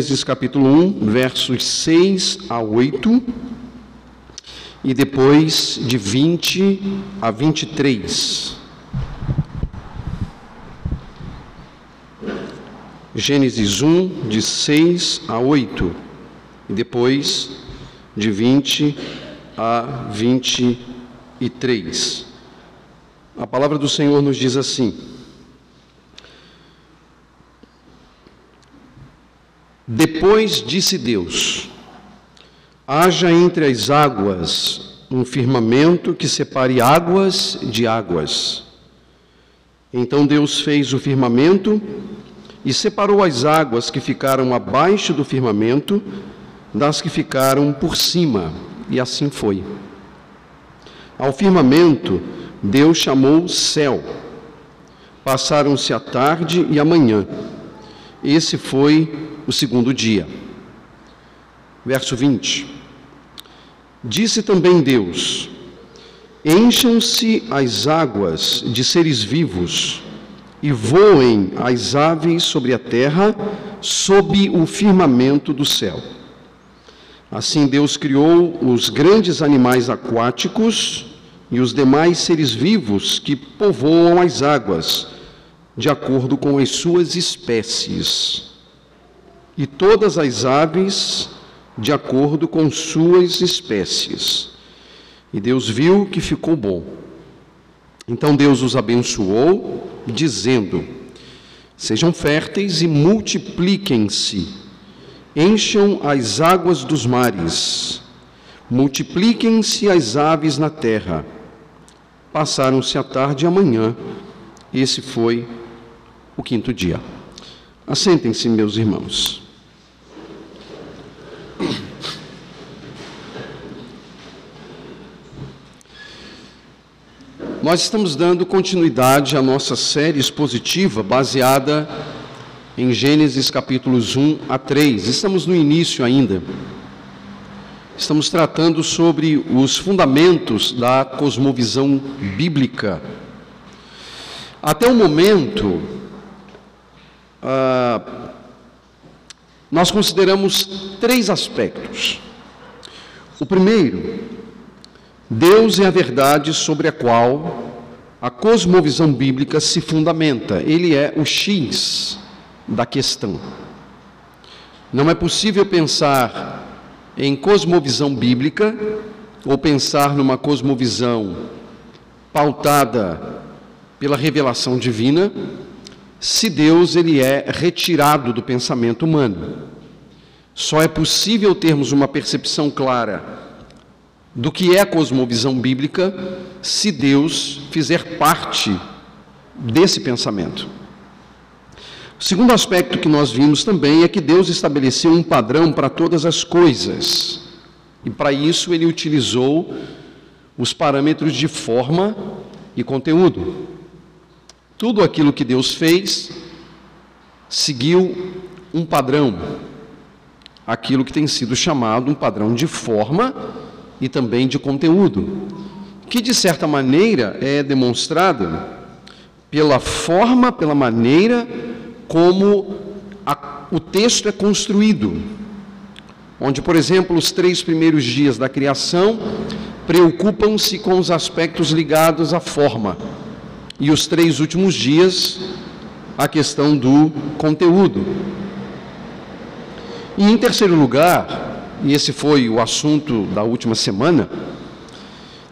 Gênesis capítulo 1, versos 6 a 8, e depois de 20 a 23. Gênesis 1, de 6 a 8, e depois de 20 a 23. A palavra do Senhor nos diz assim: Depois disse Deus: Haja entre as águas um firmamento que separe águas de águas. Então Deus fez o firmamento e separou as águas que ficaram abaixo do firmamento das que ficaram por cima, e assim foi. Ao firmamento, Deus chamou céu. Passaram-se a tarde e a manhã. Esse foi o segundo dia. Verso 20. Disse também Deus: Encham-se as águas de seres vivos e voem as aves sobre a terra, sob o firmamento do céu. Assim Deus criou os grandes animais aquáticos e os demais seres vivos que povoam as águas, de acordo com as suas espécies e todas as aves de acordo com suas espécies. E Deus viu que ficou bom. Então Deus os abençoou, dizendo: Sejam férteis e multipliquem-se, encham as águas dos mares, multipliquem-se as aves na terra. Passaram-se a tarde e a manhã, esse foi o quinto dia. Assentem-se, meus irmãos. Nós estamos dando continuidade à nossa série expositiva baseada em Gênesis capítulos 1 a 3. Estamos no início ainda. Estamos tratando sobre os fundamentos da cosmovisão bíblica. Até o momento, ah, nós consideramos três aspectos. O primeiro Deus é a verdade sobre a qual a cosmovisão bíblica se fundamenta. Ele é o X da questão. Não é possível pensar em cosmovisão bíblica ou pensar numa cosmovisão pautada pela revelação divina se Deus ele é retirado do pensamento humano. Só é possível termos uma percepção clara do que é a cosmovisão bíblica se Deus fizer parte desse pensamento. O segundo aspecto que nós vimos também é que Deus estabeleceu um padrão para todas as coisas. E para isso ele utilizou os parâmetros de forma e conteúdo. Tudo aquilo que Deus fez seguiu um padrão, aquilo que tem sido chamado um padrão de forma e também de conteúdo, que de certa maneira é demonstrado pela forma, pela maneira como a, o texto é construído. Onde, por exemplo, os três primeiros dias da criação preocupam-se com os aspectos ligados à forma, e os três últimos dias, a questão do conteúdo. E em terceiro lugar, e esse foi o assunto da última semana,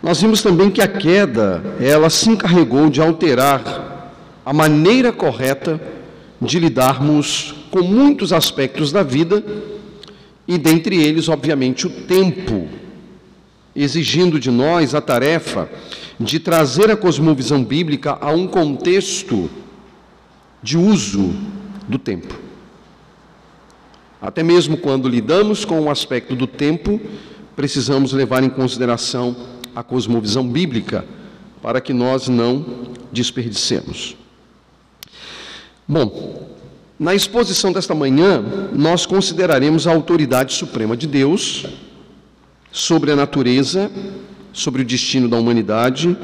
nós vimos também que a queda, ela se encarregou de alterar a maneira correta de lidarmos com muitos aspectos da vida, e dentre eles, obviamente, o tempo, exigindo de nós a tarefa de trazer a cosmovisão bíblica a um contexto de uso do tempo. Até mesmo quando lidamos com o aspecto do tempo, precisamos levar em consideração a cosmovisão bíblica para que nós não desperdicemos. Bom, na exposição desta manhã, nós consideraremos a autoridade suprema de Deus sobre a natureza, sobre o destino da humanidade,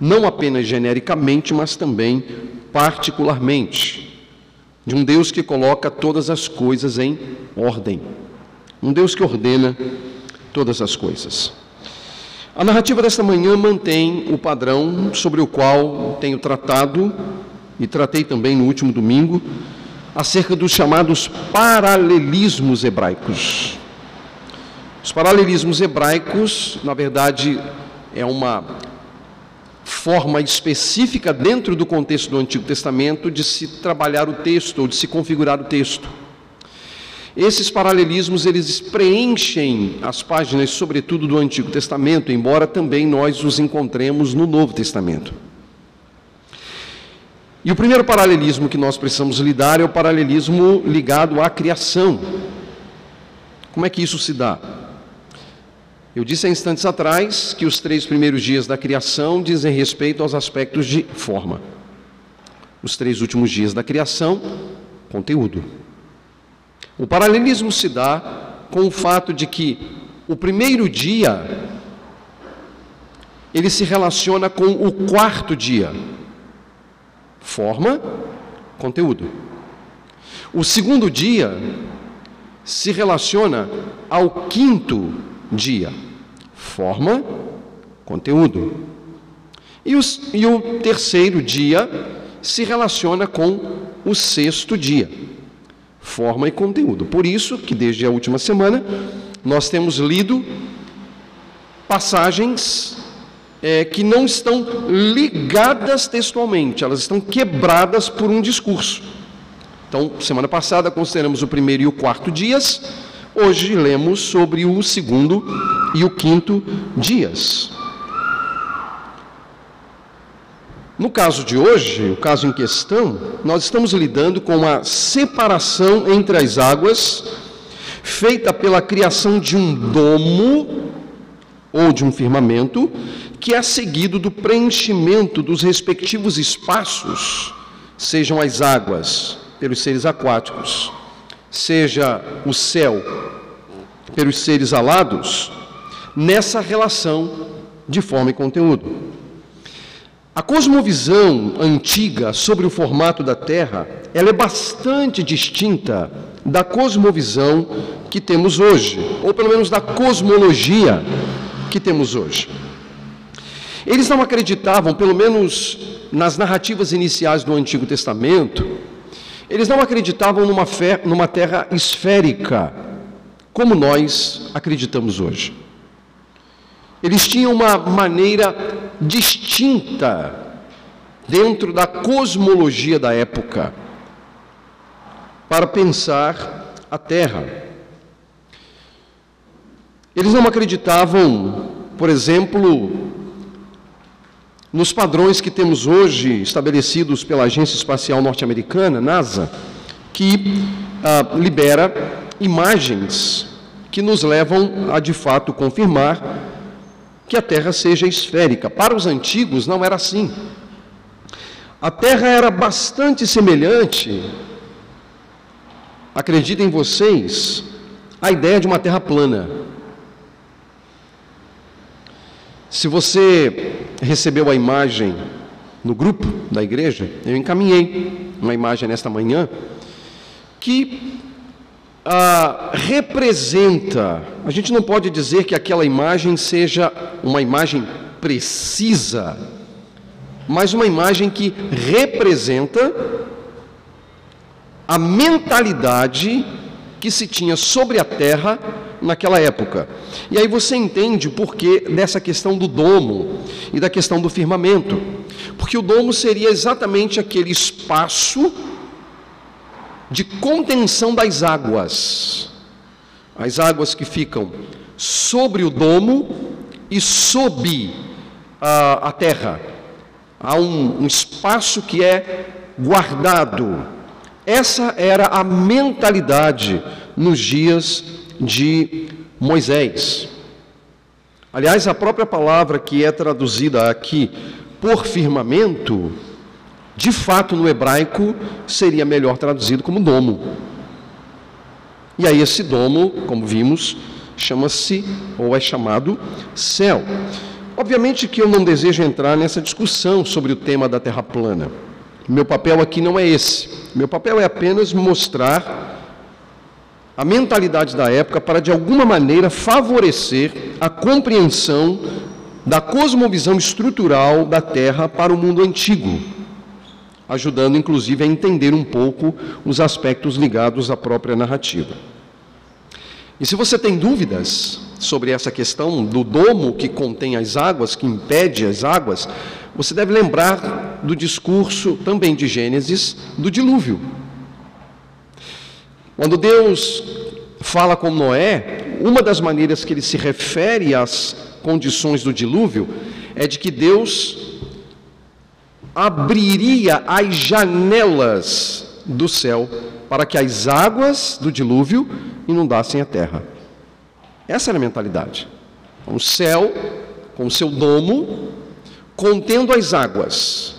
não apenas genericamente, mas também particularmente de um Deus que coloca todas as coisas em ordem, um Deus que ordena todas as coisas. A narrativa desta manhã mantém o padrão sobre o qual tenho tratado e tratei também no último domingo acerca dos chamados paralelismos hebraicos. Os paralelismos hebraicos, na verdade, é uma forma específica dentro do contexto do Antigo Testamento de se trabalhar o texto ou de se configurar o texto. Esses paralelismos eles preenchem as páginas, sobretudo do Antigo Testamento, embora também nós os encontremos no Novo Testamento. E o primeiro paralelismo que nós precisamos lidar é o paralelismo ligado à criação. Como é que isso se dá? Eu disse há instantes atrás que os três primeiros dias da criação dizem respeito aos aspectos de forma. Os três últimos dias da criação, conteúdo. O paralelismo se dá com o fato de que o primeiro dia ele se relaciona com o quarto dia. Forma, conteúdo. O segundo dia se relaciona ao quinto dia. Forma, conteúdo. E, os, e o terceiro dia se relaciona com o sexto dia. Forma e conteúdo. Por isso que desde a última semana nós temos lido passagens é, que não estão ligadas textualmente, elas estão quebradas por um discurso. Então, semana passada consideramos o primeiro e o quarto dias, Hoje lemos sobre o segundo e o quinto dias. No caso de hoje, o caso em questão, nós estamos lidando com uma separação entre as águas, feita pela criação de um domo ou de um firmamento, que é seguido do preenchimento dos respectivos espaços, sejam as águas pelos seres aquáticos, seja o céu pelos seres alados, nessa relação de forma e conteúdo. A cosmovisão antiga sobre o formato da Terra, ela é bastante distinta da cosmovisão que temos hoje, ou pelo menos da cosmologia que temos hoje. Eles não acreditavam, pelo menos nas narrativas iniciais do Antigo Testamento, eles não acreditavam numa, fé, numa terra esférica, como nós acreditamos hoje. Eles tinham uma maneira distinta dentro da cosmologia da época para pensar a Terra. Eles não acreditavam, por exemplo, nos padrões que temos hoje estabelecidos pela Agência Espacial Norte-Americana, NASA, que ah, libera imagens que nos levam a de fato confirmar que a Terra seja esférica. Para os antigos não era assim. A Terra era bastante semelhante, acreditem vocês, à ideia de uma Terra plana. Se você recebeu a imagem no grupo da igreja, eu encaminhei uma imagem nesta manhã que ah, representa, a gente não pode dizer que aquela imagem seja uma imagem precisa, mas uma imagem que representa a mentalidade que se tinha sobre a terra naquela época. E aí você entende o porquê dessa questão do domo e da questão do firmamento. Porque o domo seria exatamente aquele espaço de contenção das águas. As águas que ficam sobre o domo e sob a, a terra. Há um, um espaço que é guardado. Essa era a mentalidade nos dias de Moisés. Aliás, a própria palavra que é traduzida aqui por firmamento, de fato no hebraico seria melhor traduzido como domo. E aí esse domo, como vimos, chama-se ou é chamado céu. Obviamente que eu não desejo entrar nessa discussão sobre o tema da terra plana. Meu papel aqui não é esse. Meu papel é apenas mostrar a mentalidade da época para, de alguma maneira, favorecer a compreensão da cosmovisão estrutural da Terra para o mundo antigo, ajudando inclusive a entender um pouco os aspectos ligados à própria narrativa. E se você tem dúvidas sobre essa questão do domo que contém as águas, que impede as águas, você deve lembrar do discurso também de Gênesis do dilúvio. Quando Deus fala com Noé, uma das maneiras que ele se refere às condições do dilúvio é de que Deus abriria as janelas do céu para que as águas do dilúvio inundassem a terra. Essa era a mentalidade. O céu, com o seu domo, contendo as águas.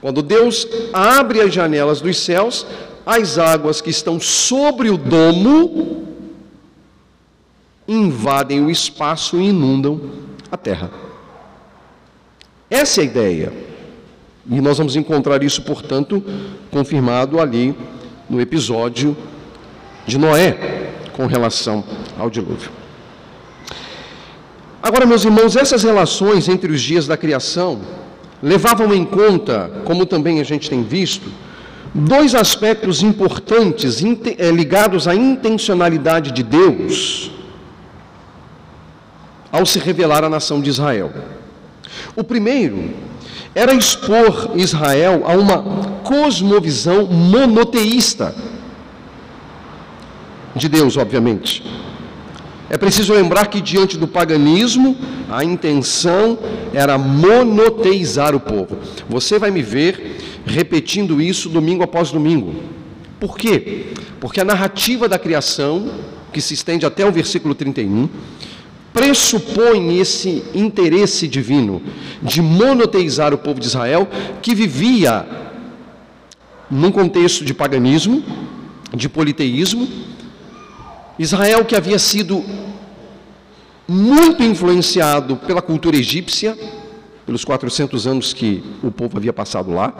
Quando Deus abre as janelas dos céus, as águas que estão sobre o domo invadem o espaço e inundam a terra. Essa é a ideia. E nós vamos encontrar isso, portanto, confirmado ali no episódio de Noé com relação ao dilúvio. Agora, meus irmãos, essas relações entre os dias da criação levavam em conta, como também a gente tem visto, dois aspectos importantes eh, ligados à intencionalidade de Deus ao se revelar à nação de Israel. O primeiro era expor Israel a uma cosmovisão monoteísta de Deus, obviamente. É preciso lembrar que diante do paganismo, a intenção era monoteizar o povo. Você vai me ver repetindo isso domingo após domingo. Por quê? Porque a narrativa da criação, que se estende até o versículo 31, pressupõe esse interesse divino de monoteizar o povo de Israel, que vivia num contexto de paganismo, de politeísmo. Israel que havia sido muito influenciado pela cultura egípcia, pelos 400 anos que o povo havia passado lá.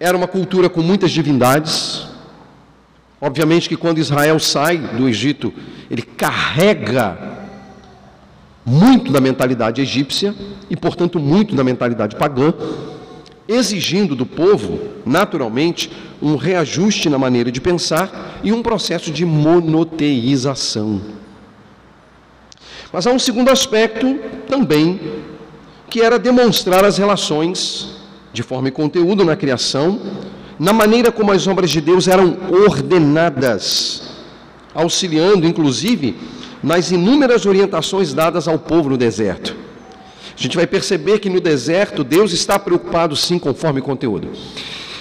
Era uma cultura com muitas divindades, Obviamente que quando Israel sai do Egito, ele carrega muito da mentalidade egípcia e, portanto, muito da mentalidade pagã, exigindo do povo, naturalmente, um reajuste na maneira de pensar e um processo de monoteização. Mas há um segundo aspecto também, que era demonstrar as relações de forma e conteúdo na criação na maneira como as obras de Deus eram ordenadas, auxiliando, inclusive, nas inúmeras orientações dadas ao povo no deserto. A gente vai perceber que no deserto Deus está preocupado sim conforme o conteúdo.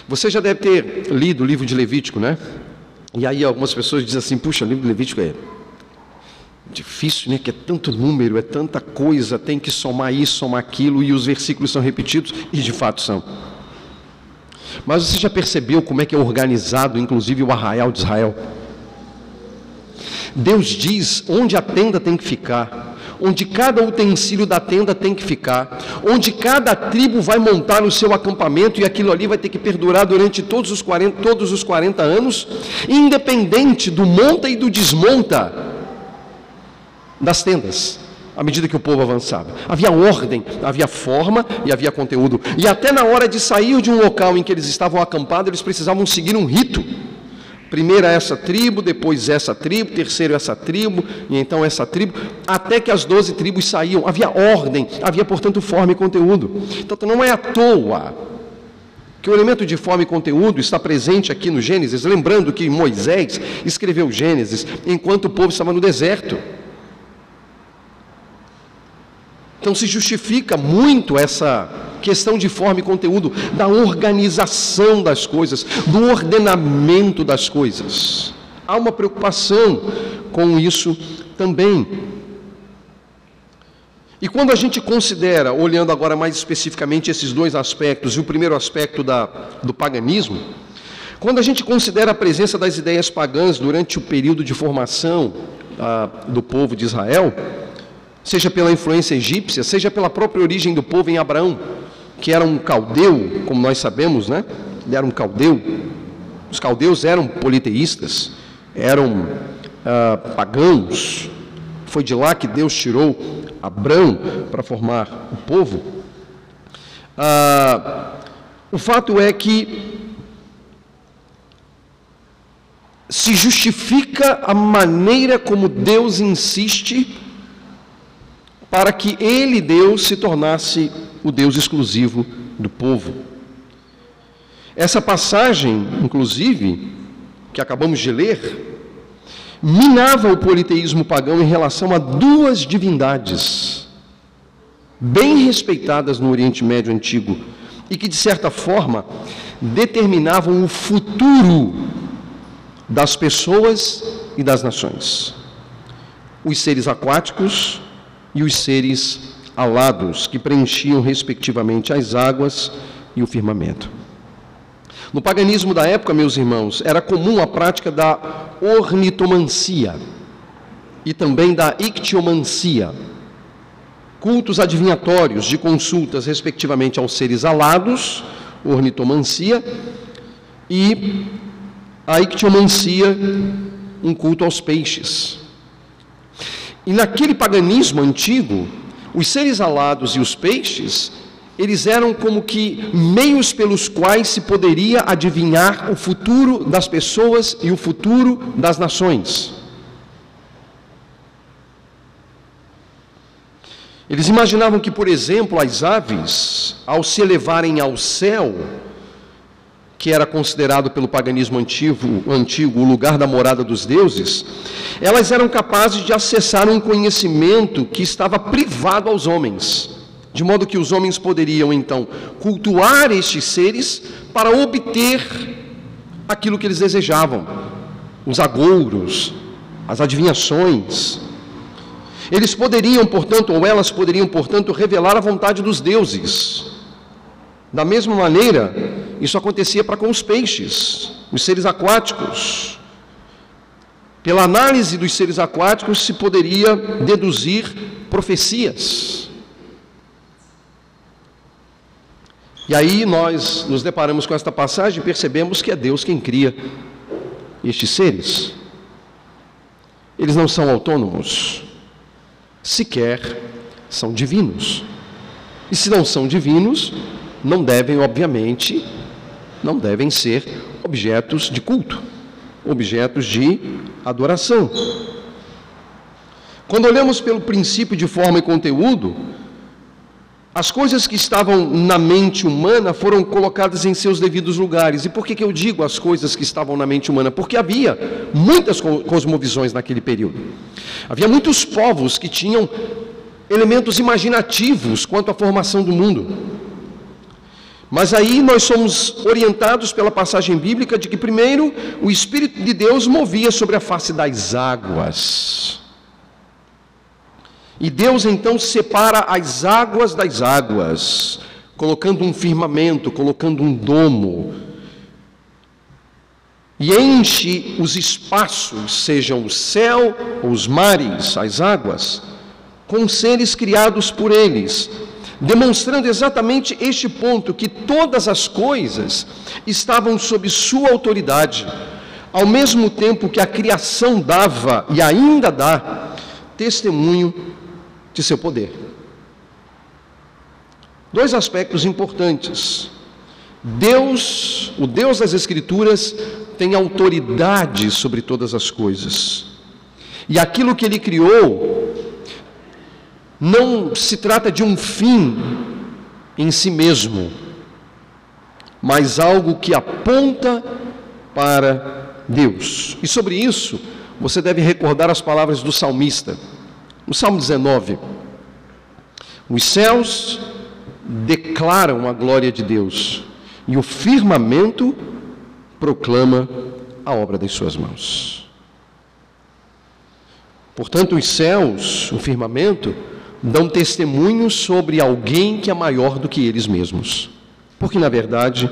Você já deve ter lido o livro de Levítico, né? E aí algumas pessoas dizem assim: puxa, o livro de Levítico é difícil, né? Que é tanto número, é tanta coisa, tem que somar isso, somar aquilo, e os versículos são repetidos, e de fato são. Mas você já percebeu como é que é organizado, inclusive, o arraial de Israel? Deus diz onde a tenda tem que ficar, onde cada utensílio da tenda tem que ficar, onde cada tribo vai montar o seu acampamento e aquilo ali vai ter que perdurar durante todos os 40, todos os 40 anos, independente do monta e do desmonta das tendas à medida que o povo avançava. Havia ordem, havia forma e havia conteúdo. E até na hora de sair de um local em que eles estavam acampados, eles precisavam seguir um rito. Primeiro essa tribo, depois essa tribo, terceiro essa tribo, e então essa tribo, até que as doze tribos saíam. Havia ordem, havia, portanto, forma e conteúdo. Então não é à toa que o elemento de forma e conteúdo está presente aqui no Gênesis, lembrando que Moisés escreveu Gênesis enquanto o povo estava no deserto. Então se justifica muito essa questão de forma e conteúdo, da organização das coisas, do ordenamento das coisas. Há uma preocupação com isso também. E quando a gente considera, olhando agora mais especificamente esses dois aspectos, e o primeiro aspecto da, do paganismo, quando a gente considera a presença das ideias pagãs durante o período de formação ah, do povo de Israel, seja pela influência egípcia, seja pela própria origem do povo em Abraão, que era um caldeu, como nós sabemos, né? ele era um caldeu. Os caldeus eram politeístas, eram ah, pagãos. Foi de lá que Deus tirou Abrão para formar o povo. Ah, o fato é que se justifica a maneira como Deus insiste para que ele, Deus, se tornasse o Deus exclusivo do povo. Essa passagem, inclusive, que acabamos de ler, minava o politeísmo pagão em relação a duas divindades, bem respeitadas no Oriente Médio Antigo, e que, de certa forma, determinavam o futuro das pessoas e das nações. Os seres aquáticos e os seres alados, que preenchiam respectivamente as águas e o firmamento. No paganismo da época, meus irmãos, era comum a prática da ornitomancia e também da ictiomancia, cultos adivinhatórios de consultas respectivamente aos seres alados, ornitomancia, e a ictiomancia, um culto aos peixes. E naquele paganismo antigo, os seres alados e os peixes, eles eram como que meios pelos quais se poderia adivinhar o futuro das pessoas e o futuro das nações. Eles imaginavam que, por exemplo, as aves, ao se elevarem ao céu, que era considerado pelo paganismo antigo, antigo o lugar da morada dos deuses, elas eram capazes de acessar um conhecimento que estava privado aos homens, de modo que os homens poderiam então cultuar estes seres para obter aquilo que eles desejavam, os agouros, as adivinhações. Eles poderiam, portanto, ou elas poderiam, portanto, revelar a vontade dos deuses. Da mesma maneira, isso acontecia para com os peixes, os seres aquáticos. Pela análise dos seres aquáticos se poderia deduzir profecias. E aí nós nos deparamos com esta passagem e percebemos que é Deus quem cria estes seres. Eles não são autônomos, sequer são divinos. E se não são divinos, não devem, obviamente, não devem ser objetos de culto, objetos de adoração. Quando olhamos pelo princípio de forma e conteúdo, as coisas que estavam na mente humana foram colocadas em seus devidos lugares. E por que, que eu digo as coisas que estavam na mente humana? Porque havia muitas cosmovisões naquele período. Havia muitos povos que tinham elementos imaginativos quanto à formação do mundo. Mas aí nós somos orientados pela passagem bíblica de que, primeiro, o Espírito de Deus movia sobre a face das águas. E Deus então separa as águas das águas, colocando um firmamento, colocando um domo, e enche os espaços, sejam o céu os mares, as águas, com seres criados por eles, demonstrando exatamente este ponto: que todas as coisas estavam sob sua autoridade, ao mesmo tempo que a criação dava e ainda dá testemunho de seu poder. Dois aspectos importantes. Deus, o Deus das Escrituras, tem autoridade sobre todas as coisas. E aquilo que ele criou não se trata de um fim em si mesmo, mas algo que aponta para Deus. E sobre isso, você deve recordar as palavras do salmista. No Salmo 19, os céus declaram a glória de Deus e o firmamento proclama a obra das suas mãos. Portanto, os céus, o firmamento, dão testemunho sobre alguém que é maior do que eles mesmos, porque na verdade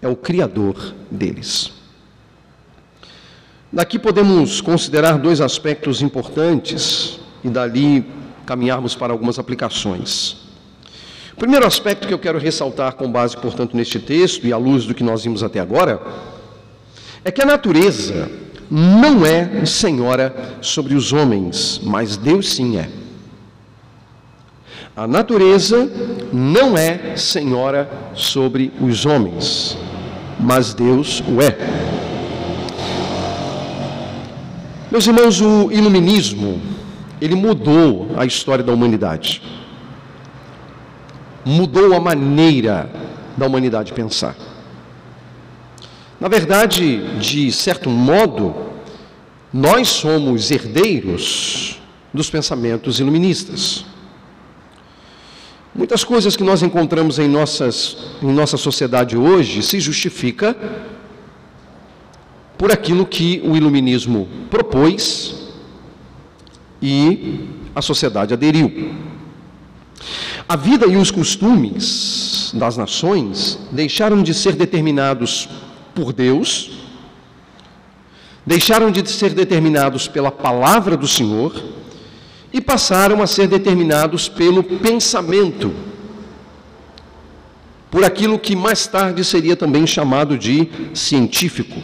é o Criador deles. Daqui podemos considerar dois aspectos importantes e dali caminharmos para algumas aplicações. O primeiro aspecto que eu quero ressaltar com base, portanto, neste texto e à luz do que nós vimos até agora, é que a natureza não é senhora sobre os homens, mas Deus sim é. A natureza não é senhora sobre os homens, mas Deus o é. Meus irmãos, o iluminismo, ele mudou a história da humanidade. Mudou a maneira da humanidade pensar. Na verdade, de certo modo, nós somos herdeiros dos pensamentos iluministas. Muitas coisas que nós encontramos em, nossas, em nossa sociedade hoje se justifica por aquilo que o iluminismo propôs e a sociedade aderiu. A vida e os costumes das nações deixaram de ser determinados por Deus, deixaram de ser determinados pela palavra do Senhor e passaram a ser determinados pelo pensamento, por aquilo que mais tarde seria também chamado de científico.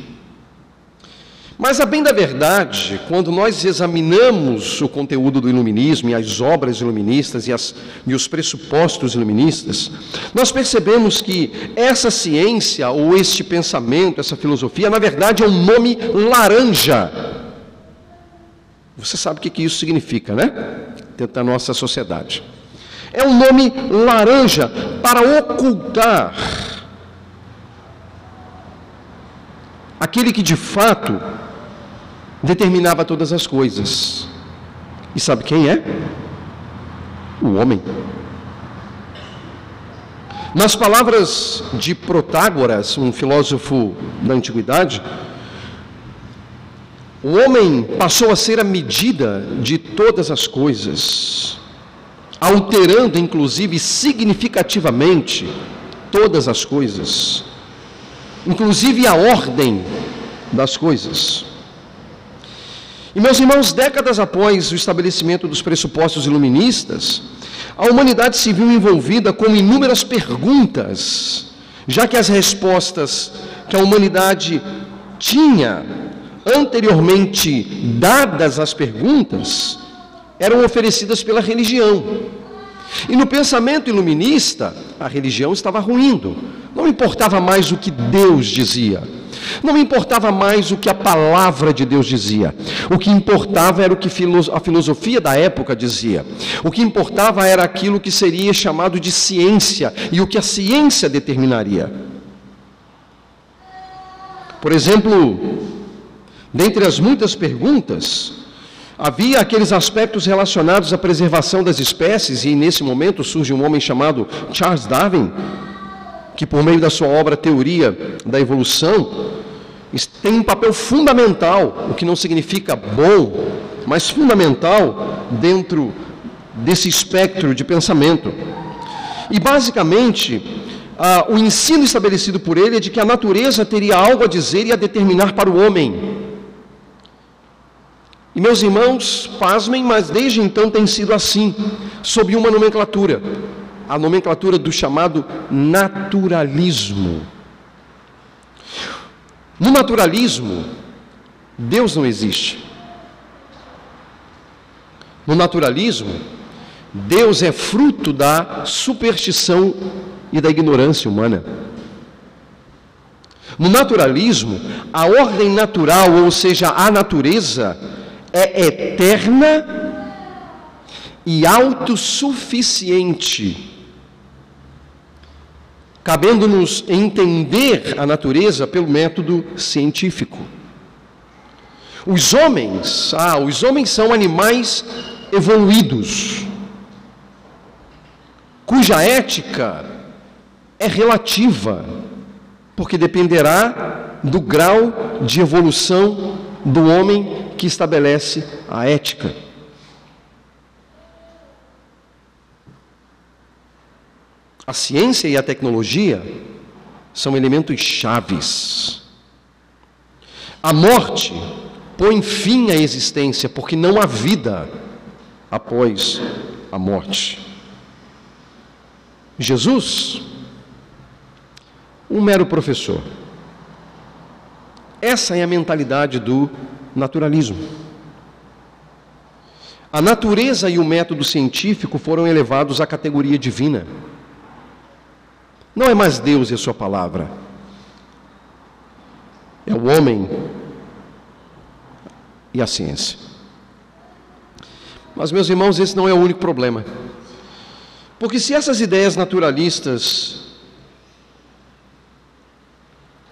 Mas, a bem da verdade, quando nós examinamos o conteúdo do iluminismo e as obras iluministas e, as, e, os pressupostos iluministas, nós percebemos que essa ciência ou este pensamento, essa filosofia, na verdade é um nome laranja. Você sabe o que isso significa, né? Dentro da nossa sociedade. É um nome laranja para ocultar aquele que de fato determinava todas as coisas. E sabe quem é? O homem. Nas palavras de Protágoras, um filósofo da antiguidade, o homem passou a ser a medida de todas as coisas, alterando inclusive significativamente todas as coisas, inclusive a ordem das coisas. E meus irmãos, décadas após o estabelecimento dos pressupostos iluministas, a humanidade se viu envolvida com inúmeras perguntas, já que as respostas que a humanidade tinha anteriormente dadas às perguntas eram oferecidas pela religião. E no pensamento iluminista, a religião estava ruindo. Não importava mais o que Deus dizia. Não importava mais o que a palavra de Deus dizia. O que importava era o que a filosofia da época dizia. O que importava era aquilo que seria chamado de ciência e o que a ciência determinaria. Por exemplo, dentre as muitas perguntas, havia aqueles aspectos relacionados à preservação das espécies, e nesse momento surge um homem chamado Charles Darwin, que por meio da sua obra Teoria da Evolução, tem um papel fundamental, o que não significa bom, mas fundamental dentro desse espectro de pensamento. E basicamente, ah, o ensino estabelecido por ele é de que a natureza teria algo a dizer e a determinar para o homem. E meus irmãos, pasmem, mas desde então tem sido assim, sob uma nomenclatura, a nomenclatura do chamado naturalismo. No naturalismo, Deus não existe. No naturalismo, Deus é fruto da superstição e da ignorância humana. No naturalismo, a ordem natural, ou seja, a natureza, é eterna e autossuficiente cabendo-nos entender a natureza pelo método científico. Os homens, ah, os homens são animais evoluídos, cuja ética é relativa, porque dependerá do grau de evolução do homem que estabelece a ética. A ciência e a tecnologia são elementos chaves. A morte põe fim à existência, porque não há vida após a morte. Jesus, um mero professor. Essa é a mentalidade do naturalismo. A natureza e o método científico foram elevados à categoria divina. Não é mais Deus e a sua palavra. É o homem e a ciência. Mas, meus irmãos, esse não é o único problema. Porque se essas ideias naturalistas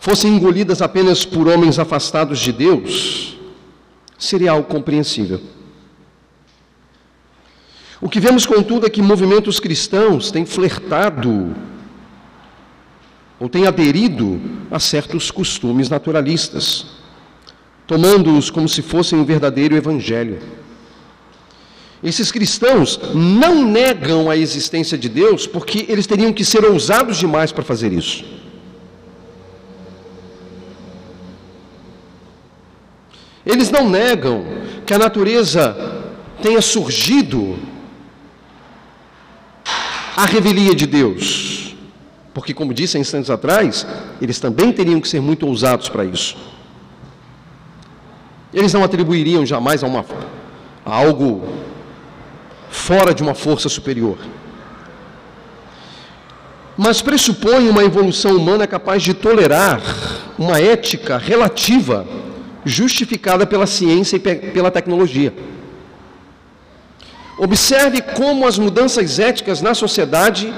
fossem engolidas apenas por homens afastados de Deus, seria algo compreensível. O que vemos, contudo, é que movimentos cristãos têm flertado ou têm aderido a certos costumes naturalistas, tomando-os como se fossem um verdadeiro evangelho. Esses cristãos não negam a existência de Deus porque eles teriam que ser ousados demais para fazer isso. Eles não negam que a natureza tenha surgido à revelia de Deus, porque, como disse há instantes atrás, eles também teriam que ser muito ousados para isso. Eles não atribuiriam jamais a, uma, a algo fora de uma força superior. Mas pressupõe uma evolução humana capaz de tolerar uma ética relativa justificada pela ciência e pela tecnologia. Observe como as mudanças éticas na sociedade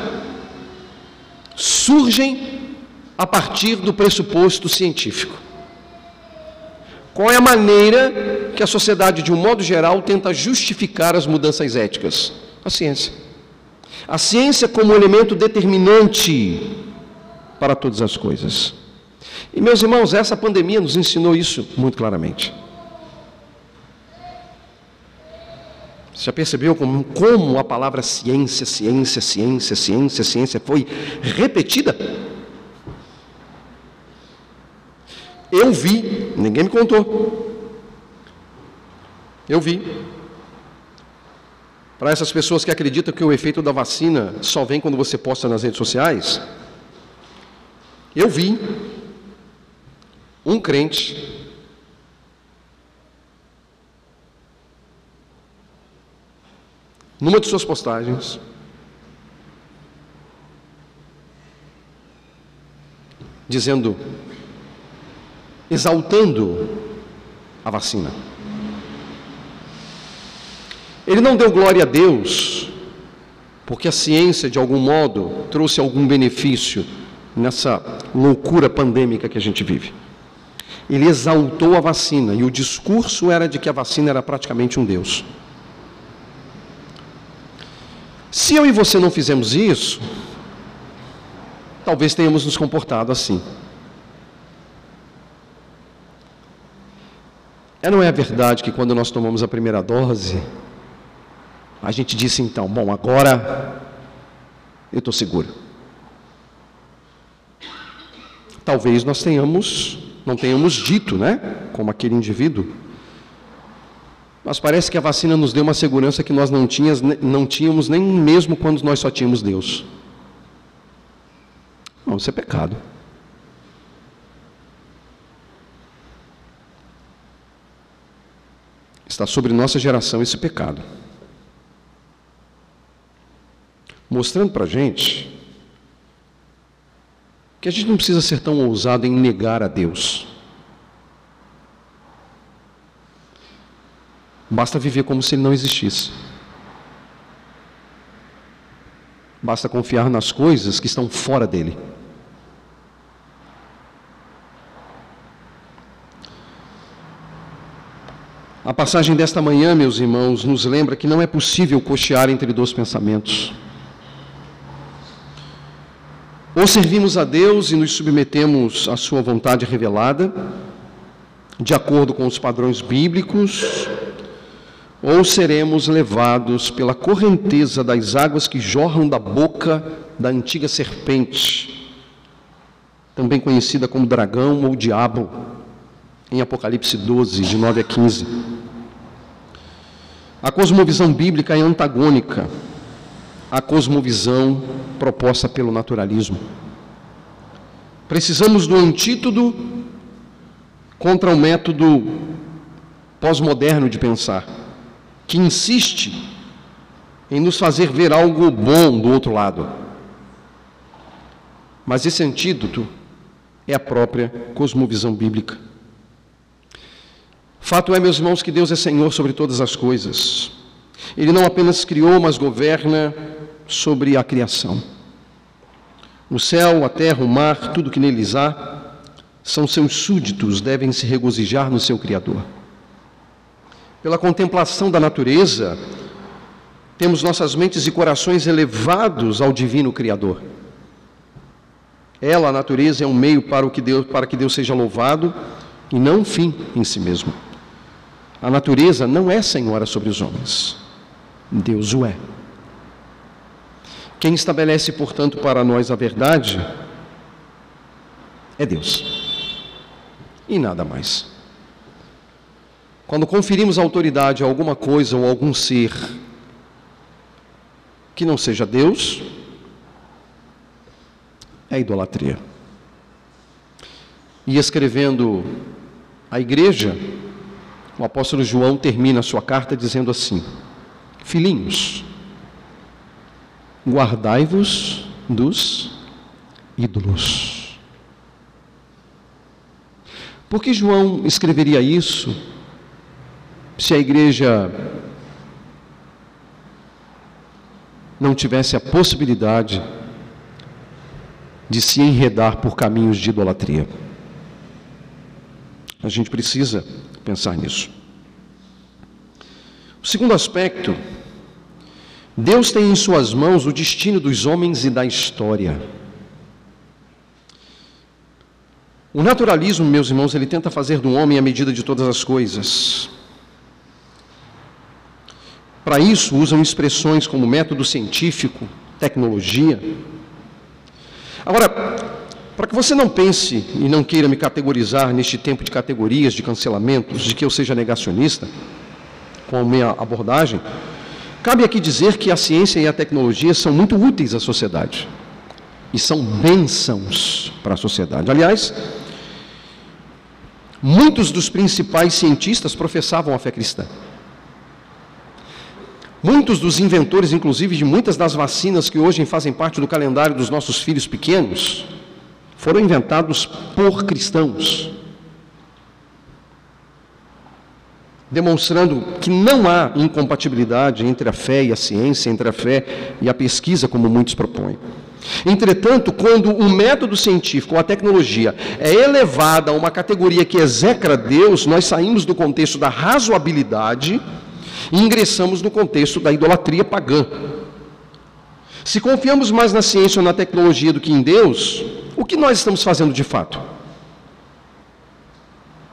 surgem a partir do pressuposto científico. Qual é a maneira que a sociedade, de um modo geral, tenta justificar as mudanças éticas? A ciência. A ciência como elemento determinante para todas as coisas. E, meus irmãos, essa pandemia nos ensinou isso muito claramente. Você já percebeu como, como a palavra ciência, ciência, ciência, ciência, ciência foi repetida? Eu vi, ninguém me contou. Eu vi. Para essas pessoas que acreditam que o efeito da vacina só vem quando você posta nas redes sociais, eu vi um crente numa de suas postagens dizendo exaltando a vacina. Ele não deu glória a Deus, porque a ciência, de algum modo, trouxe algum benefício nessa loucura pandêmica que a gente vive. Ele exaltou a vacina, e o discurso era de que a vacina era praticamente um Deus. Se eu e você não fizemos isso, talvez tenhamos nos comportado assim. É não é verdade que quando nós tomamos a primeira dose, a gente disse então, bom, agora eu estou seguro. Talvez nós tenhamos, não tenhamos dito, né, como aquele indivíduo, mas parece que a vacina nos deu uma segurança que nós não, tínhamos, não tínhamos nem mesmo quando nós só tínhamos Deus. Não, isso é pecado. Está sobre nossa geração esse pecado. Mostrando para a gente que a gente não precisa ser tão ousado em negar a Deus. Basta viver como se ele não existisse. Basta confiar nas coisas que estão fora dele. A passagem desta manhã, meus irmãos, nos lembra que não é possível cochear entre dois pensamentos. Ou servimos a Deus e nos submetemos à Sua vontade revelada, de acordo com os padrões bíblicos, ou seremos levados pela correnteza das águas que jorram da boca da antiga serpente, também conhecida como dragão ou diabo, em Apocalipse 12, de 9 a 15. A cosmovisão bíblica é antagônica a cosmovisão proposta pelo naturalismo. Precisamos do antídoto contra o método pós-moderno de pensar, que insiste em nos fazer ver algo bom do outro lado. Mas esse antídoto é a própria cosmovisão bíblica. Fato é, meus irmãos, que Deus é Senhor sobre todas as coisas. Ele não apenas criou, mas governa sobre a criação. O céu, a terra, o mar, tudo que neles há, são seus súditos, devem se regozijar no seu Criador. Pela contemplação da natureza, temos nossas mentes e corações elevados ao divino Criador. Ela, a natureza, é um meio para, o que Deus, para que Deus seja louvado e não um fim em si mesmo. A natureza não é senhora sobre os homens, Deus o é. Quem estabelece, portanto, para nós a verdade é Deus. E nada mais. Quando conferimos autoridade a alguma coisa ou algum ser que não seja Deus, é idolatria. E escrevendo a igreja, o apóstolo João termina a sua carta dizendo assim: Filhinhos, guardai-vos dos ídolos. Por que João escreveria isso se a igreja não tivesse a possibilidade de se enredar por caminhos de idolatria? A gente precisa pensar nisso. O segundo aspecto Deus tem em suas mãos o destino dos homens e da história. O naturalismo, meus irmãos, ele tenta fazer do homem a medida de todas as coisas. Para isso, usam expressões como método científico, tecnologia. Agora, para que você não pense e não queira me categorizar neste tempo de categorias, de cancelamentos, de que eu seja negacionista, com a minha abordagem, Cabe aqui dizer que a ciência e a tecnologia são muito úteis à sociedade e são bênçãos para a sociedade. Aliás, muitos dos principais cientistas professavam a fé cristã. Muitos dos inventores, inclusive, de muitas das vacinas que hoje fazem parte do calendário dos nossos filhos pequenos, foram inventados por cristãos. Demonstrando que não há incompatibilidade entre a fé e a ciência, entre a fé e a pesquisa, como muitos propõem. Entretanto, quando o método científico ou a tecnologia é elevada a uma categoria que execra Deus, nós saímos do contexto da razoabilidade e ingressamos no contexto da idolatria pagã. Se confiamos mais na ciência ou na tecnologia do que em Deus, o que nós estamos fazendo de fato?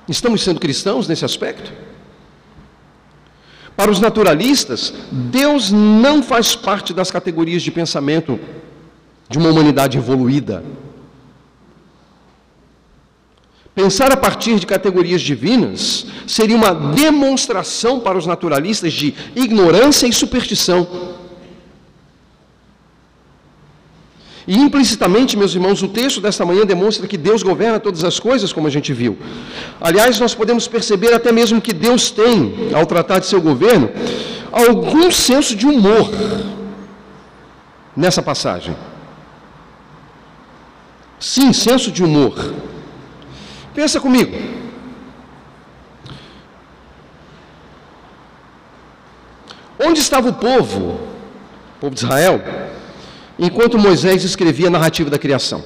Estamos sendo cristãos nesse aspecto? Para os naturalistas, Deus não faz parte das categorias de pensamento de uma humanidade evoluída. Pensar a partir de categorias divinas seria uma demonstração para os naturalistas de ignorância e superstição. E implicitamente, meus irmãos, o texto desta manhã demonstra que Deus governa todas as coisas, como a gente viu. Aliás, nós podemos perceber até mesmo que Deus tem, ao tratar de seu governo, algum senso de humor nessa passagem. Sim, senso de humor. Pensa comigo. Onde estava o povo, o povo de Israel, enquanto Moisés escrevia a narrativa da criação.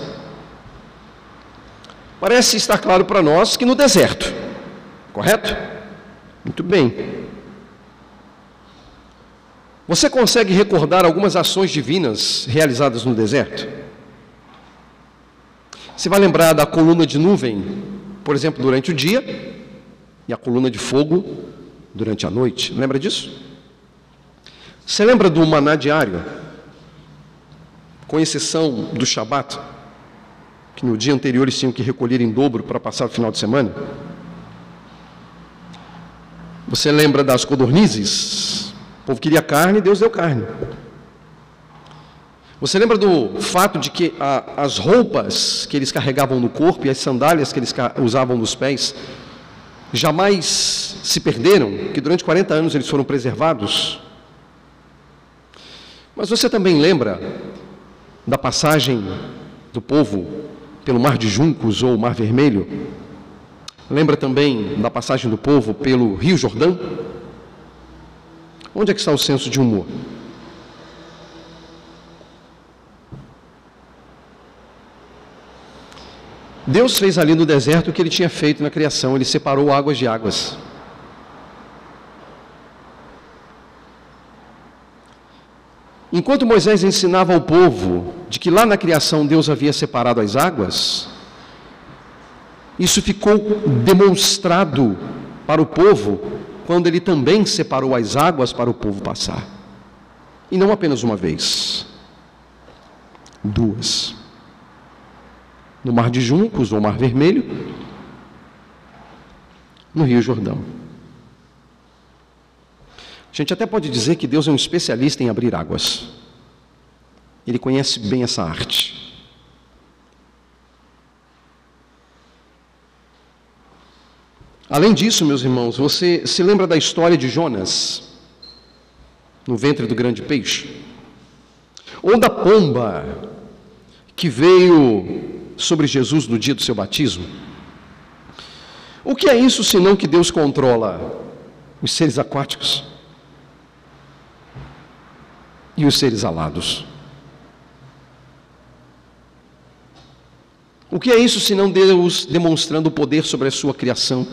Parece estar claro para nós que no deserto, correto? Muito bem. Você consegue recordar algumas ações divinas realizadas no deserto? Você vai lembrar da coluna de nuvem, por exemplo, durante o dia, e a coluna de fogo durante a noite. Lembra disso? Você lembra do maná diário? Com exceção do Shabat, que no dia anterior eles tinham que recolher em dobro para passar o final de semana. Você lembra das codornizes? O povo queria carne, Deus deu carne. Você lembra do fato de que a, as roupas que eles carregavam no corpo e as sandálias que eles usavam nos pés jamais se perderam, que durante 40 anos eles foram preservados? Mas você também lembra da passagem do povo pelo Mar de Juncos ou Mar Vermelho? Lembra também da passagem do povo pelo Rio Jordão? Onde é que está o senso de humor? Deus fez ali no deserto o que ele tinha feito na criação, ele separou águas de águas. Enquanto Moisés ensinava ao povo de que lá na criação Deus havia separado as águas, isso ficou demonstrado para o povo quando ele também separou as águas para o povo passar. E não apenas uma vez, duas no Mar de Juncos, ou Mar Vermelho, no Rio Jordão. A gente até pode dizer que Deus é um especialista em abrir águas. Ele conhece bem essa arte. Além disso, meus irmãos, você se lembra da história de Jonas no ventre do grande peixe? Ou da pomba que veio sobre Jesus no dia do seu batismo? O que é isso senão que Deus controla os seres aquáticos e os seres alados? O que é isso senão Deus demonstrando o poder sobre a sua criação?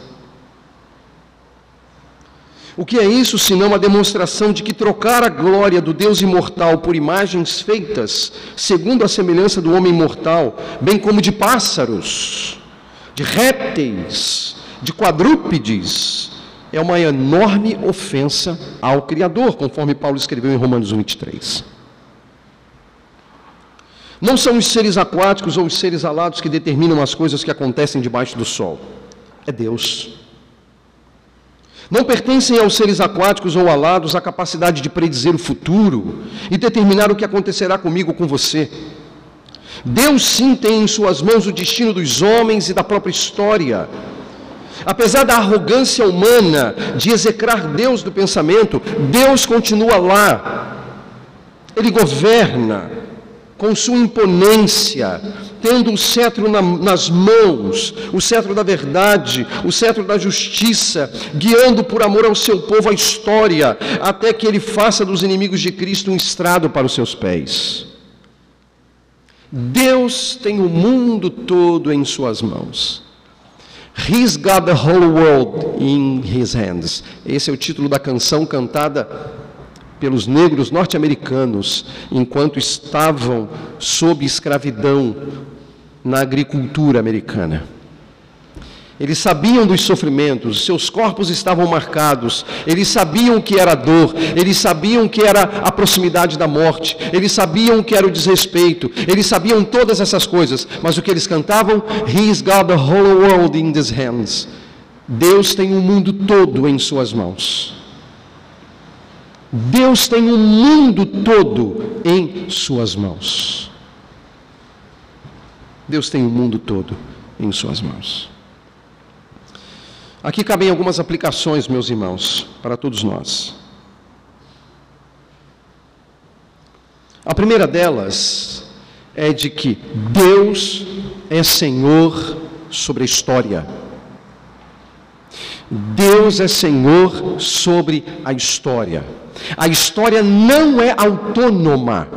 O que é isso senão a demonstração de que trocar a glória do Deus imortal por imagens feitas segundo a semelhança do homem mortal, bem como de pássaros, de répteis, de quadrúpedes, é uma enorme ofensa ao Criador, conforme Paulo escreveu em Romanos 23. Não são os seres aquáticos ou os seres alados que determinam as coisas que acontecem debaixo do sol. É Deus. Não pertencem aos seres aquáticos ou alados a capacidade de predizer o futuro e determinar o que acontecerá comigo ou com você. Deus sim tem em suas mãos o destino dos homens e da própria história. Apesar da arrogância humana de execrar Deus do pensamento, Deus continua lá. Ele governa com sua imponência, tendo o cetro na, nas mãos, o cetro da verdade, o cetro da justiça, guiando por amor ao seu povo a história, até que ele faça dos inimigos de Cristo um estrado para os seus pés. Deus tem o mundo todo em suas mãos. He's got the whole world in his hands. Esse é o título da canção cantada pelos negros norte-americanos enquanto estavam sob escravidão na agricultura americana. Eles sabiam dos sofrimentos, seus corpos estavam marcados, eles sabiam que era dor, eles sabiam que era a proximidade da morte, eles sabiam que era o desrespeito, eles sabiam todas essas coisas, mas o que eles cantavam? He's got the whole world in his hands. Deus tem o mundo todo em suas mãos. Deus tem o mundo todo em Suas mãos. Deus tem o mundo todo em Suas mãos. Aqui cabem algumas aplicações, meus irmãos, para todos nós. A primeira delas é de que Deus é Senhor sobre a história. Deus é Senhor sobre a história. A história não é autônoma.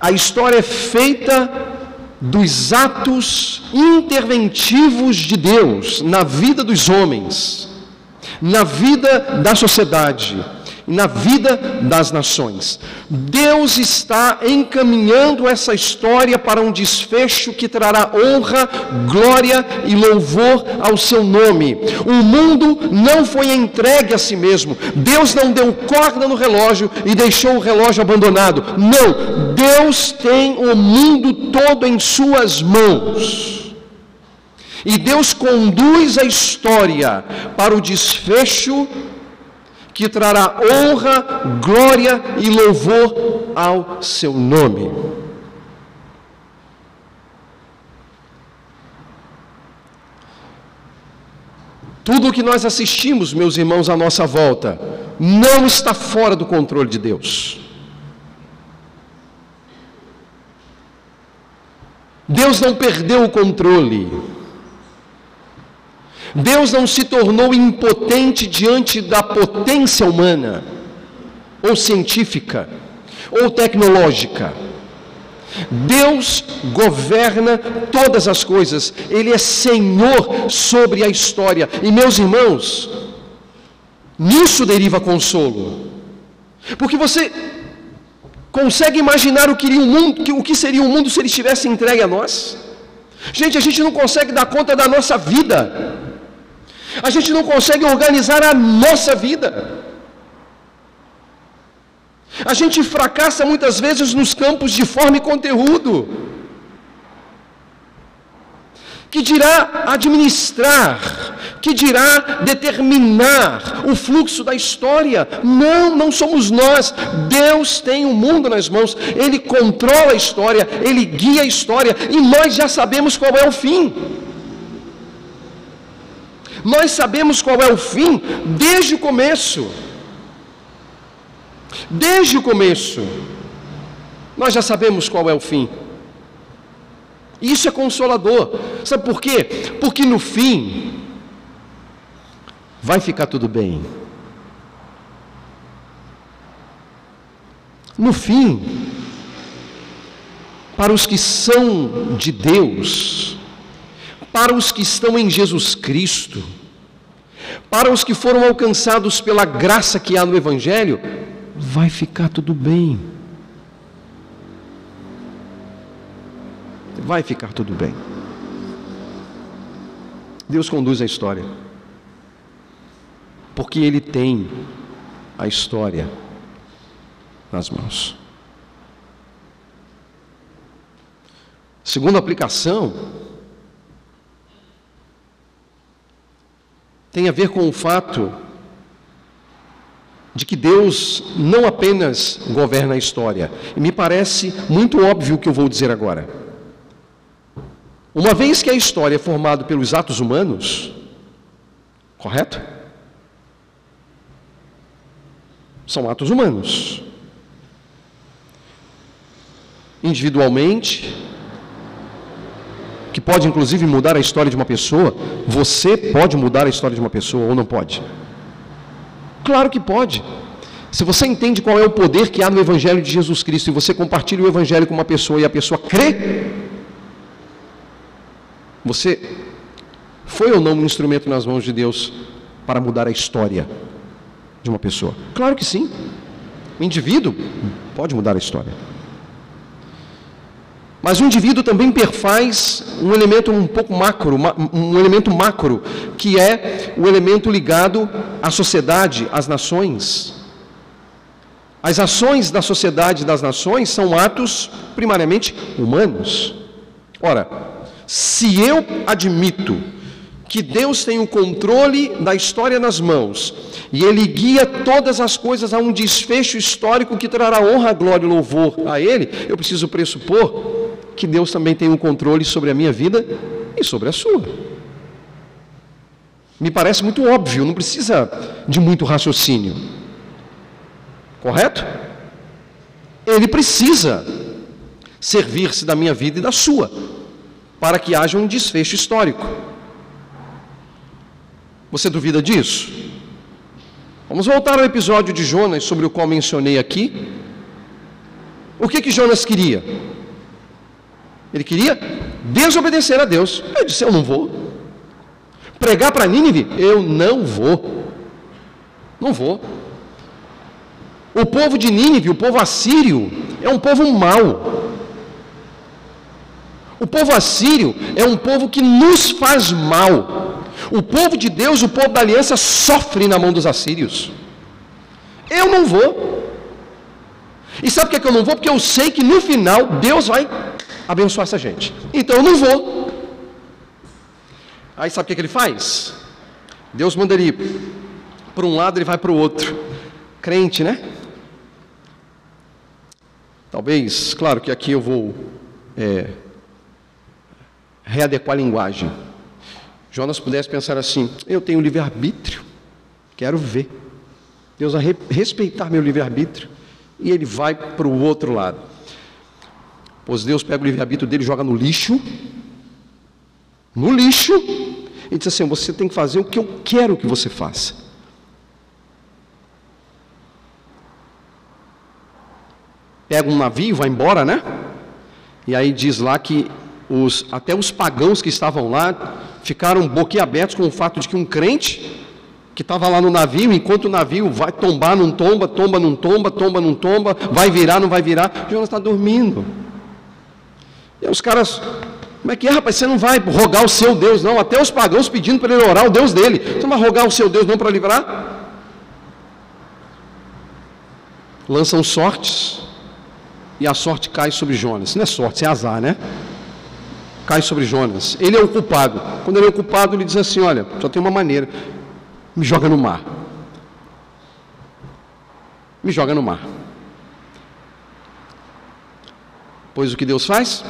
A história é feita dos atos interventivos de Deus na vida dos homens, na vida da sociedade na vida das nações. Deus está encaminhando essa história para um desfecho que trará honra, glória e louvor ao seu nome. O mundo não foi entregue a si mesmo. Deus não deu corda no relógio e deixou o relógio abandonado. Não, Deus tem o mundo todo em suas mãos. E Deus conduz a história para o desfecho que trará honra, glória e louvor ao seu nome. Tudo o que nós assistimos, meus irmãos, à nossa volta, não está fora do controle de Deus. Deus não perdeu o controle. Deus não se tornou impotente diante da potência humana, ou científica, ou tecnológica. Deus governa todas as coisas, Ele é Senhor sobre a história. E meus irmãos, nisso deriva consolo, porque você consegue imaginar o que, seria o mundo, o que seria o mundo se Ele estivesse entregue a nós? Gente, a gente não consegue dar conta da nossa vida, a gente não consegue organizar a nossa vida. A gente fracassa muitas vezes nos campos de forma e conteúdo. Que dirá administrar, que dirá determinar o fluxo da história. Não, não somos nós. Deus tem o mundo nas mãos, Ele controla a história, Ele guia a história, e nós já sabemos qual é o fim. Nós sabemos qual é o fim desde o começo. Desde o começo, nós já sabemos qual é o fim. Isso é consolador. Sabe por quê? Porque no fim, vai ficar tudo bem. No fim, para os que são de Deus, para os que estão em Jesus Cristo, para os que foram alcançados pela graça que há no Evangelho, vai ficar tudo bem. Vai ficar tudo bem. Deus conduz a história. Porque Ele tem a história nas mãos. Segunda aplicação tem a ver com o fato de que Deus não apenas governa a história. E me parece muito óbvio o que eu vou dizer agora. Uma vez que a história é formada pelos atos humanos, correto? São atos humanos. Individualmente, que pode inclusive mudar a história de uma pessoa, você pode mudar a história de uma pessoa ou não pode? Claro que pode. Se você entende qual é o poder que há no Evangelho de Jesus Cristo e você compartilha o Evangelho com uma pessoa e a pessoa crê, você foi ou não um instrumento nas mãos de Deus para mudar a história de uma pessoa? Claro que sim. O indivíduo pode mudar a história. Mas o indivíduo também perfaz um elemento um pouco macro, um elemento macro, que é o elemento ligado à sociedade, às nações. As ações da sociedade e das nações são atos primariamente humanos. Ora, se eu admito que Deus tem o controle da história nas mãos e Ele guia todas as coisas a um desfecho histórico que trará honra, glória e louvor a Ele, eu preciso pressupor que Deus também tem um controle sobre a minha vida e sobre a sua. Me parece muito óbvio, não precisa de muito raciocínio. Correto? Ele precisa servir-se da minha vida e da sua, para que haja um desfecho histórico. Você duvida disso? Vamos voltar ao episódio de Jonas, sobre o qual mencionei aqui. O que que Jonas queria? Ele queria desobedecer a Deus. Eu disse: Eu não vou. Pregar para Nínive? Eu não vou. Não vou. O povo de Nínive, o povo assírio, é um povo mau. O povo assírio é um povo que nos faz mal. O povo de Deus, o povo da aliança, sofre na mão dos assírios. Eu não vou. E sabe por que eu não vou? Porque eu sei que no final Deus vai abençoar essa gente. Então eu não vou. Aí sabe o que, que ele faz? Deus manda ele para um lado, ele vai para o outro. crente, né? Talvez, claro que aqui eu vou é, readequar a linguagem. Jonas pudesse pensar assim: eu tenho livre-arbítrio, quero ver. Deus vai respeitar meu livre-arbítrio e ele vai para o outro lado. Pois Deus pega o livre-arbítrio dele e joga no lixo. No lixo. E diz assim: você tem que fazer o que eu quero que você faça. Pega um navio, vai embora, né? E aí diz lá que os, até os pagãos que estavam lá ficaram boquiabertos com o fato de que um crente que estava lá no navio, enquanto o navio vai tombar, não tomba, tomba, não tomba, tomba, não tomba, vai virar, não vai virar, Jonas está dormindo. E os caras, como é que é, rapaz? Você não vai rogar o seu Deus, não. Até os pagãos pedindo para ele orar o Deus dele. Você não vai rogar o seu Deus, não, para livrar? Lançam sortes. E a sorte cai sobre Jonas. Não é sorte, é azar, né? Cai sobre Jonas. Ele é o culpado. Quando ele é o culpado, ele diz assim: Olha, só tem uma maneira me joga no mar. Me joga no mar. Pois o que Deus faz?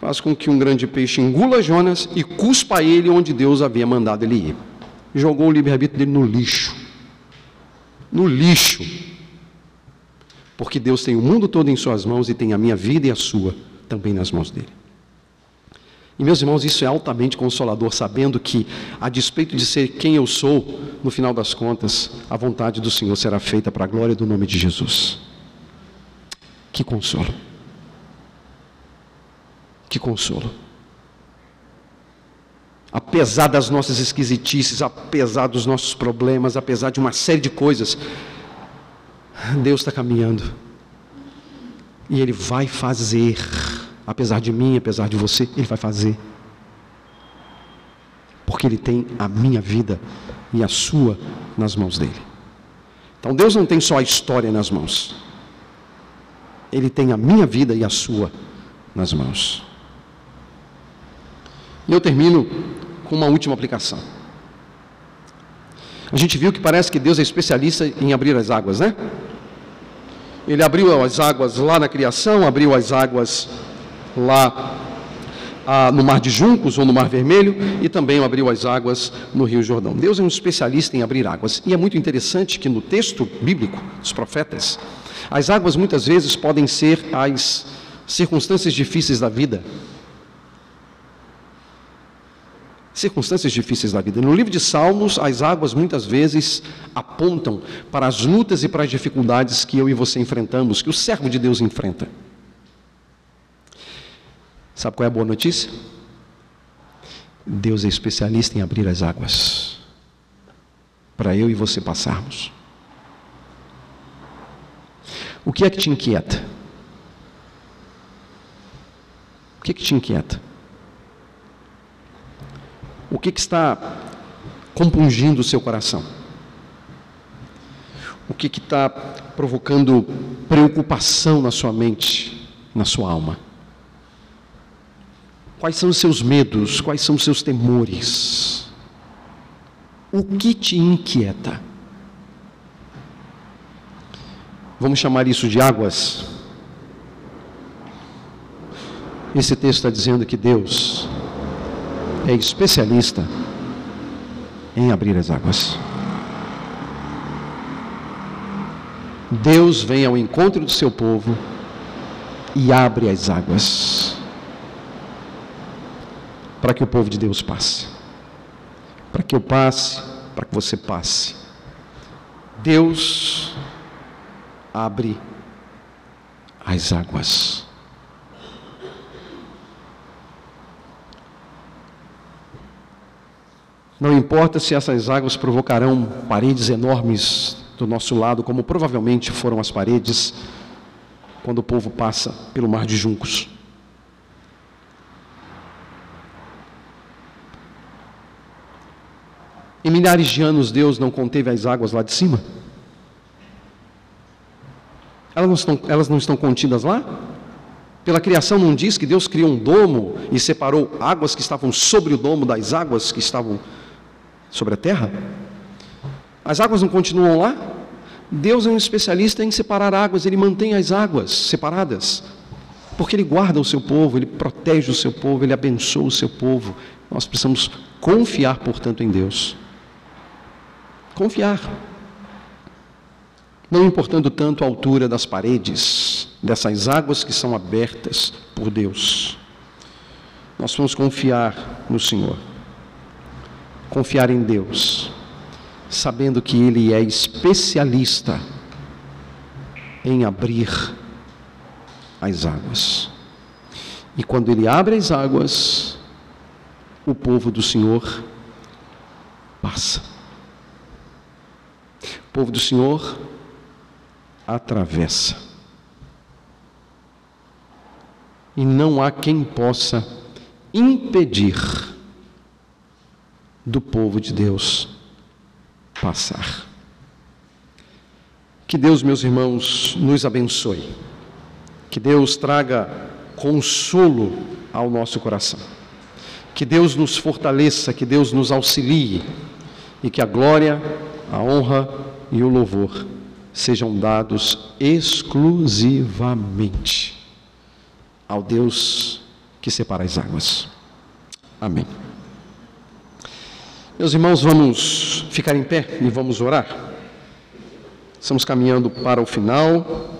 Faz com que um grande peixe engula Jonas e cuspa ele onde Deus havia mandado ele ir. Jogou o livre-arbítrio dele no lixo. No lixo. Porque Deus tem o mundo todo em suas mãos e tem a minha vida e a sua também nas mãos dele. E meus irmãos, isso é altamente consolador, sabendo que, a despeito de ser quem eu sou, no final das contas, a vontade do Senhor será feita para a glória do nome de Jesus. Que consolo. Que consolo. Apesar das nossas esquisitices, apesar dos nossos problemas, apesar de uma série de coisas, Deus está caminhando. E Ele vai fazer apesar de mim, apesar de você, Ele vai fazer. Porque Ele tem a minha vida e a sua nas mãos dele. Então Deus não tem só a história nas mãos, Ele tem a minha vida e a sua nas mãos. E eu termino com uma última aplicação. A gente viu que parece que Deus é especialista em abrir as águas, né? Ele abriu as águas lá na criação, abriu as águas lá ah, no Mar de Juncos ou no Mar Vermelho e também abriu as águas no Rio Jordão. Deus é um especialista em abrir águas e é muito interessante que no texto bíblico dos profetas, as águas muitas vezes podem ser as circunstâncias difíceis da vida. Circunstâncias difíceis da vida. No livro de Salmos, as águas muitas vezes apontam para as lutas e para as dificuldades que eu e você enfrentamos, que o servo de Deus enfrenta. Sabe qual é a boa notícia? Deus é especialista em abrir as águas para eu e você passarmos. O que é que te inquieta? O que é que te inquieta? O que, que está compungindo o seu coração? O que está provocando preocupação na sua mente, na sua alma? Quais são os seus medos? Quais são os seus temores? O que te inquieta? Vamos chamar isso de águas? Esse texto está dizendo que Deus é especialista em abrir as águas. Deus vem ao encontro do seu povo e abre as águas para que o povo de Deus passe. Para que eu passe, para que você passe. Deus abre as águas. Não importa se essas águas provocarão paredes enormes do nosso lado, como provavelmente foram as paredes quando o povo passa pelo mar de juncos. Em milhares de anos, Deus não conteve as águas lá de cima? Elas não estão, elas não estão contidas lá? Pela criação não diz que Deus criou um domo e separou águas que estavam sobre o domo das águas que estavam sobre a terra? As águas não continuam lá? Deus é um especialista em separar águas, ele mantém as águas separadas, porque ele guarda o seu povo, ele protege o seu povo, ele abençoa o seu povo. Nós precisamos confiar, portanto, em Deus. Confiar. Não importando tanto a altura das paredes, dessas águas que são abertas por Deus. Nós vamos confiar no Senhor. Confiar em Deus sabendo que Ele é especialista em abrir as águas. E quando Ele abre as águas, o povo do Senhor passa. O povo do Senhor atravessa. E não há quem possa impedir do povo de Deus passar. Que Deus, meus irmãos, nos abençoe. Que Deus traga consolo ao nosso coração. Que Deus nos fortaleça, que Deus nos auxilie e que a glória, a honra e o louvor sejam dados exclusivamente ao Deus que separa as águas. Amém. Meus irmãos, vamos ficar em pé e vamos orar. Estamos caminhando para o final.